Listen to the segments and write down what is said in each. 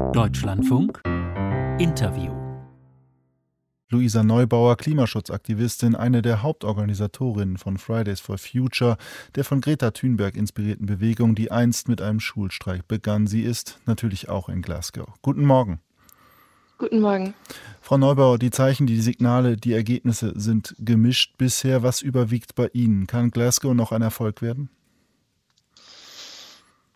Deutschlandfunk Interview Luisa Neubauer, Klimaschutzaktivistin, eine der Hauptorganisatorinnen von Fridays for Future, der von Greta Thunberg inspirierten Bewegung, die einst mit einem Schulstreik begann. Sie ist natürlich auch in Glasgow. Guten Morgen. Guten Morgen. Frau Neubauer, die Zeichen, die Signale, die Ergebnisse sind gemischt bisher. Was überwiegt bei Ihnen? Kann Glasgow noch ein Erfolg werden?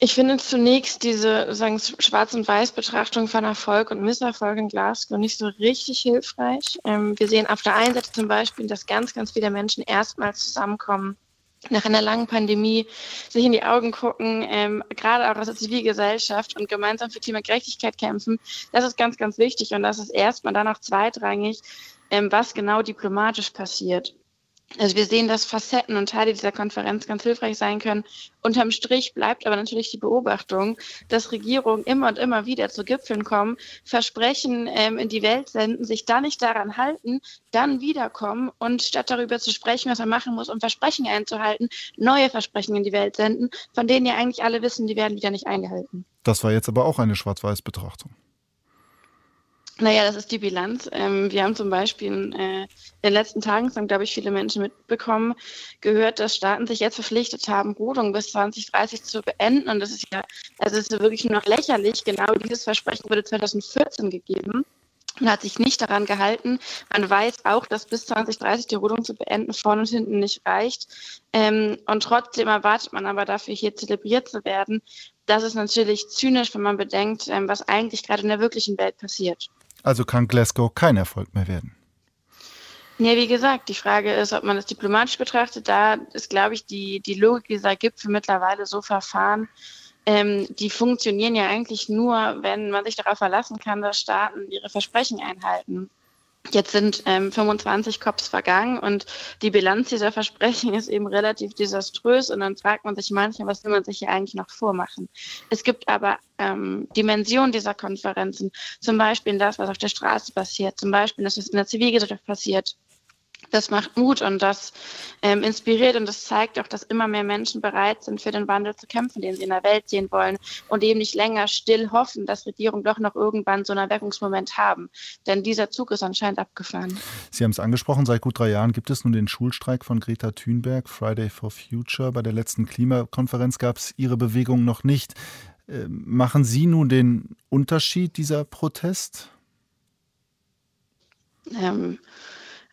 Ich finde zunächst diese sagen, Schwarz- und Weiß-Betrachtung von Erfolg und Misserfolg in Glasgow nicht so richtig hilfreich. Ähm, wir sehen auf der einen Seite zum Beispiel, dass ganz, ganz viele Menschen erstmals zusammenkommen, nach einer langen Pandemie sich in die Augen gucken, ähm, gerade auch als Zivilgesellschaft und gemeinsam für Klimagerechtigkeit kämpfen. Das ist ganz, ganz wichtig und das ist erstmal dann auch zweitrangig, ähm, was genau diplomatisch passiert. Also wir sehen, dass Facetten und Teile dieser Konferenz ganz hilfreich sein können. Unterm Strich bleibt aber natürlich die Beobachtung, dass Regierungen immer und immer wieder zu Gipfeln kommen, Versprechen ähm, in die Welt senden, sich da nicht daran halten, dann wiederkommen und statt darüber zu sprechen, was man machen muss, um Versprechen einzuhalten, neue Versprechen in die Welt senden, von denen ja eigentlich alle wissen, die werden wieder nicht eingehalten. Das war jetzt aber auch eine Schwarz-Weiß-Betrachtung. Naja, das ist die Bilanz. Ähm, wir haben zum Beispiel äh, in den letzten Tagen, das haben, glaube ich, viele Menschen mitbekommen, gehört, dass Staaten sich jetzt verpflichtet haben, Rodung bis 2030 zu beenden. Und das ist ja, also ist wirklich nur noch lächerlich. Genau dieses Versprechen wurde 2014 gegeben. Man hat sich nicht daran gehalten. Man weiß auch, dass bis 2030 die Rodung zu beenden vorne und hinten nicht reicht. Ähm, und trotzdem erwartet man aber dafür, hier zelebriert zu werden. Das ist natürlich zynisch, wenn man bedenkt, ähm, was eigentlich gerade in der wirklichen Welt passiert. Also kann Glasgow kein Erfolg mehr werden. Ja, wie gesagt, die Frage ist, ob man das diplomatisch betrachtet. Da ist, glaube ich, die, die Logik dieser Gipfel mittlerweile so verfahren. Ähm, die funktionieren ja eigentlich nur, wenn man sich darauf verlassen kann, dass Staaten ihre Versprechen einhalten. Jetzt sind ähm, 25 Cops vergangen und die Bilanz dieser Versprechen ist eben relativ desaströs. Und dann fragt man sich manchmal, was will man sich hier eigentlich noch vormachen. Es gibt aber ähm, Dimensionen dieser Konferenzen, zum Beispiel das, was auf der Straße passiert, zum Beispiel das, was in der Zivilgesellschaft passiert, das macht Mut und das ähm, inspiriert und das zeigt auch, dass immer mehr Menschen bereit sind, für den Wandel zu kämpfen, den sie in der Welt sehen wollen und eben nicht länger still hoffen, dass Regierungen doch noch irgendwann so einen Wirkungsmoment haben. Denn dieser Zug ist anscheinend abgefahren. Sie haben es angesprochen, seit gut drei Jahren gibt es nun den Schulstreik von Greta Thunberg, Friday for Future. Bei der letzten Klimakonferenz gab es Ihre Bewegung noch nicht. Äh, machen Sie nun den Unterschied dieser Protest? Ähm,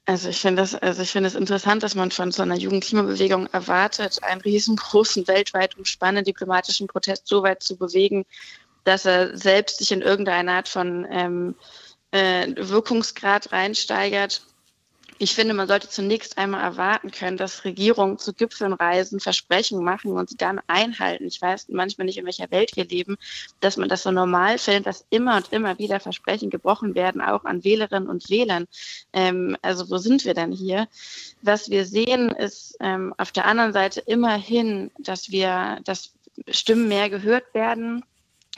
also ich finde das, also ich finde es interessant, dass man von so einer Jugendklimabewegung erwartet, einen riesengroßen, weltweit umspannenden diplomatischen Protest so weit zu bewegen, dass er selbst sich in irgendeine Art von ähm, äh, Wirkungsgrad reinsteigert. Ich finde, man sollte zunächst einmal erwarten können, dass Regierungen zu Gipfeln reisen, Versprechen machen und sie dann einhalten. Ich weiß manchmal nicht, in welcher Welt wir leben, dass man das so normal findet, dass immer und immer wieder Versprechen gebrochen werden, auch an Wählerinnen und Wählern. Ähm, also wo sind wir denn hier? Was wir sehen, ist ähm, auf der anderen Seite immerhin, dass wir, dass Stimmen mehr gehört werden,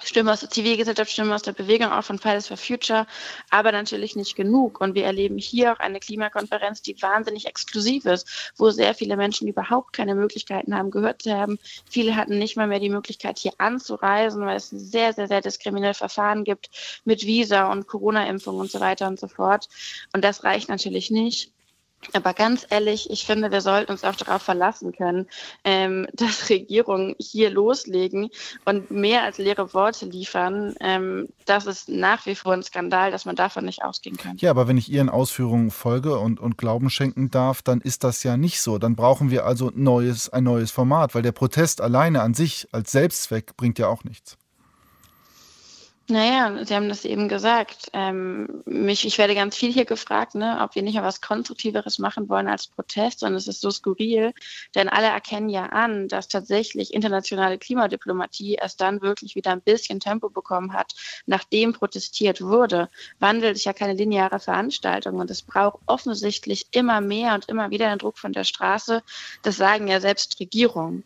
Stimmen aus der Zivilgesellschaft, Stimmen aus der Bewegung, auch von Fridays for Future, aber natürlich nicht genug. Und wir erleben hier auch eine Klimakonferenz, die wahnsinnig exklusiv ist, wo sehr viele Menschen überhaupt keine Möglichkeiten haben, gehört zu haben. Viele hatten nicht mal mehr die Möglichkeit, hier anzureisen, weil es ein sehr, sehr, sehr diskriminelles Verfahren gibt mit Visa und Corona-Impfung und so weiter und so fort. Und das reicht natürlich nicht. Aber ganz ehrlich, ich finde, wir sollten uns auch darauf verlassen können, ähm, dass Regierungen hier loslegen und mehr als leere Worte liefern. Ähm, das ist nach wie vor ein Skandal, dass man davon nicht ausgehen kann. Ja, aber wenn ich Ihren Ausführungen folge und, und Glauben schenken darf, dann ist das ja nicht so. Dann brauchen wir also neues, ein neues Format, weil der Protest alleine an sich als Selbstzweck bringt ja auch nichts. Naja, Sie haben das eben gesagt. Ähm, mich, ich werde ganz viel hier gefragt, ne, ob wir nicht mal was Konstruktiveres machen wollen als Protest. Und es ist so skurril, denn alle erkennen ja an, dass tatsächlich internationale Klimadiplomatie erst dann wirklich wieder ein bisschen Tempo bekommen hat, nachdem protestiert wurde. Wandel ist ja keine lineare Veranstaltung und es braucht offensichtlich immer mehr und immer wieder den Druck von der Straße. Das sagen ja selbst Regierungen.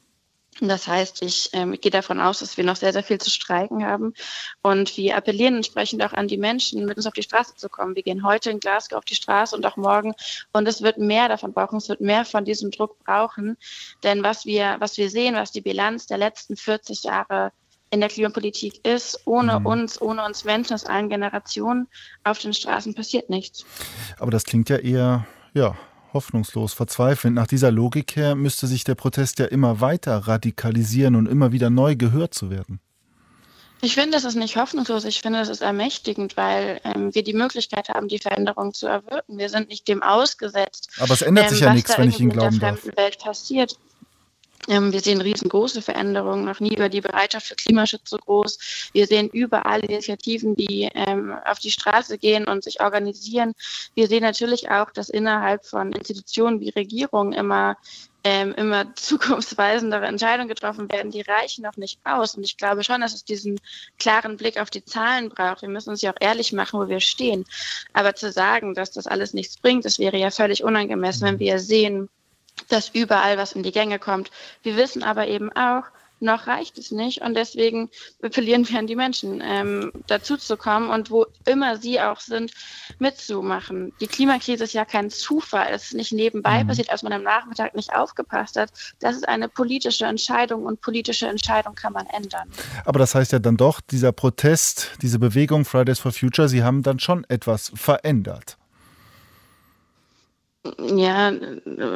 Das heißt, ich ähm, gehe davon aus, dass wir noch sehr, sehr viel zu streiken haben. Und wir appellieren entsprechend auch an die Menschen, mit uns auf die Straße zu kommen. Wir gehen heute in Glasgow auf die Straße und auch morgen. Und es wird mehr davon brauchen. Es wird mehr von diesem Druck brauchen. Denn was wir, was wir sehen, was die Bilanz der letzten 40 Jahre in der Klimapolitik ist. Ohne mhm. uns, ohne uns Menschen aus allen Generationen auf den Straßen passiert nichts. Aber das klingt ja eher, ja, hoffnungslos, verzweifelnd. Nach dieser Logik her müsste sich der Protest ja immer weiter radikalisieren und immer wieder neu gehört zu werden. Ich finde, das ist nicht hoffnungslos. Ich finde, das ist ermächtigend, weil ähm, wir die Möglichkeit haben, die Veränderung zu erwirken. Wir sind nicht dem ausgesetzt. Aber es ändert sich ähm, ja nichts, wenn ich Ihnen glauben darf. Welt passiert. Ähm, wir sehen riesengroße Veränderungen. Noch nie war die Bereitschaft für Klimaschutz so groß. Wir sehen überall Initiativen, die ähm, auf die Straße gehen und sich organisieren. Wir sehen natürlich auch, dass innerhalb von Institutionen wie Regierungen immer ähm, immer zukunftsweisendere Entscheidungen getroffen werden, die reichen noch nicht aus. Und ich glaube schon, dass es diesen klaren Blick auf die Zahlen braucht. Wir müssen uns ja auch ehrlich machen, wo wir stehen. Aber zu sagen, dass das alles nichts bringt, das wäre ja völlig unangemessen, wenn wir sehen, dass überall was in die Gänge kommt. Wir wissen aber eben auch, noch reicht es nicht und deswegen appellieren wir an die Menschen, ähm, dazu zu kommen und wo immer sie auch sind, mitzumachen. Die Klimakrise ist ja kein Zufall, es ist nicht nebenbei mhm. passiert, als man am Nachmittag nicht aufgepasst hat. Das ist eine politische Entscheidung und politische Entscheidung kann man ändern. Aber das heißt ja dann doch, dieser Protest, diese Bewegung Fridays for Future, Sie haben dann schon etwas verändert. Ja,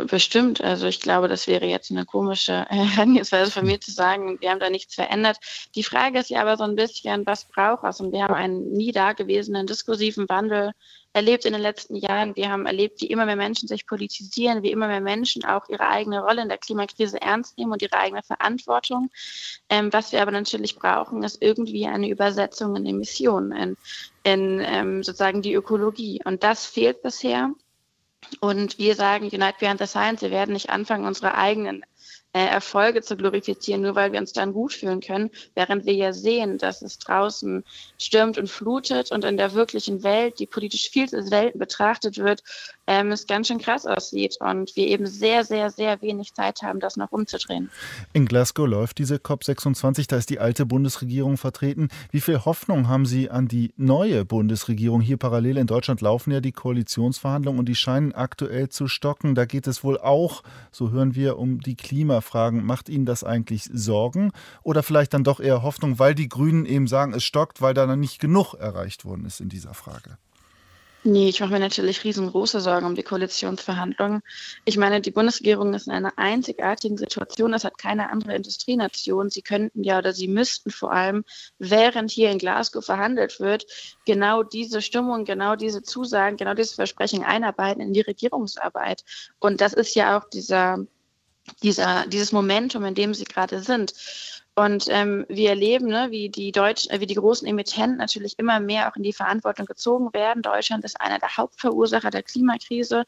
bestimmt. Also ich glaube, das wäre jetzt eine komische Herangehensweise von mir zu sagen, wir haben da nichts verändert. Die Frage ist ja aber so ein bisschen, was braucht es? Und wir haben einen nie dagewesenen diskursiven Wandel erlebt in den letzten Jahren. Wir haben erlebt, wie immer mehr Menschen sich politisieren, wie immer mehr Menschen auch ihre eigene Rolle in der Klimakrise ernst nehmen und ihre eigene Verantwortung. Ähm, was wir aber natürlich brauchen, ist irgendwie eine Übersetzung in Emissionen, in, in ähm, sozusagen die Ökologie. Und das fehlt bisher. Und wir sagen Unite Behind the Science, wir werden nicht anfangen, unsere eigenen äh, Erfolge zu glorifizieren, nur weil wir uns dann gut fühlen können, während wir ja sehen, dass es draußen stürmt und flutet und in der wirklichen Welt, die politisch viel zu selten betrachtet wird, ähm, es ganz schön krass aussieht und wir eben sehr, sehr, sehr wenig Zeit haben, das noch umzudrehen. In Glasgow läuft diese COP26, da ist die alte Bundesregierung vertreten. Wie viel Hoffnung haben Sie an die neue Bundesregierung? Hier parallel in Deutschland laufen ja die Koalitionsverhandlungen und die scheinen aktuell zu stocken. Da geht es wohl auch, so hören wir, um die Klimafragen. Macht Ihnen das eigentlich Sorgen oder vielleicht dann doch eher Hoffnung, weil die Grünen eben sagen, es stockt, weil da noch nicht genug erreicht worden ist in dieser Frage? Nee, ich mache mir natürlich riesengroße Sorgen um die Koalitionsverhandlungen. Ich meine, die Bundesregierung ist in einer einzigartigen Situation. Das hat keine andere Industrienation. Sie könnten ja oder sie müssten vor allem, während hier in Glasgow verhandelt wird, genau diese Stimmung, genau diese Zusagen, genau dieses Versprechen einarbeiten in die Regierungsarbeit. Und das ist ja auch dieser, dieser, dieses Momentum, in dem sie gerade sind. Und ähm, wir erleben, ne, wie die Deutsch, äh, wie die großen Emittenten natürlich immer mehr auch in die Verantwortung gezogen werden. Deutschland ist einer der Hauptverursacher der Klimakrise.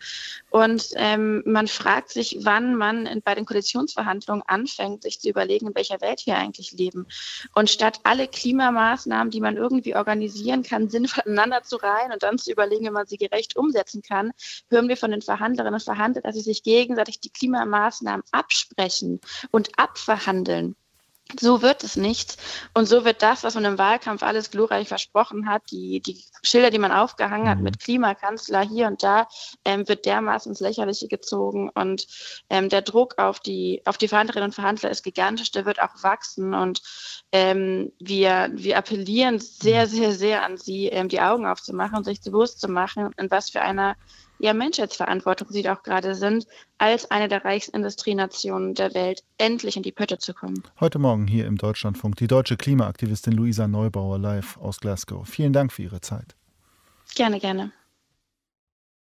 Und ähm, man fragt sich, wann man in, bei den Koalitionsverhandlungen anfängt, sich zu überlegen, in welcher Welt wir eigentlich leben. Und statt alle Klimamaßnahmen, die man irgendwie organisieren kann, sinnvoll aneinander zu reihen und dann zu überlegen, wie man sie gerecht umsetzen kann, hören wir von den Verhandlerinnen und Verhandlern, dass sie sich gegenseitig die Klimamaßnahmen absprechen und abverhandeln. So wird es nicht. Und so wird das, was man im Wahlkampf alles glorreich versprochen hat, die, die Schilder, die man aufgehangen hat mhm. mit Klimakanzler hier und da, ähm, wird dermaßen ins Lächerliche gezogen. Und ähm, der Druck auf die, auf die Verhandlerinnen und Verhandler ist gigantisch, der wird auch wachsen. Und ähm, wir, wir appellieren sehr, sehr, sehr an Sie, ähm, die Augen aufzumachen und sich bewusst zu machen, in was für einer ja, Menschheitsverantwortung sie auch gerade sind, als eine der Reichsindustrienationen der Welt endlich in die Pötte zu kommen. Heute Morgen hier im Deutschlandfunk die deutsche Klimaaktivistin Luisa Neubauer live aus Glasgow. Vielen Dank für Ihre Zeit. Gerne, gerne.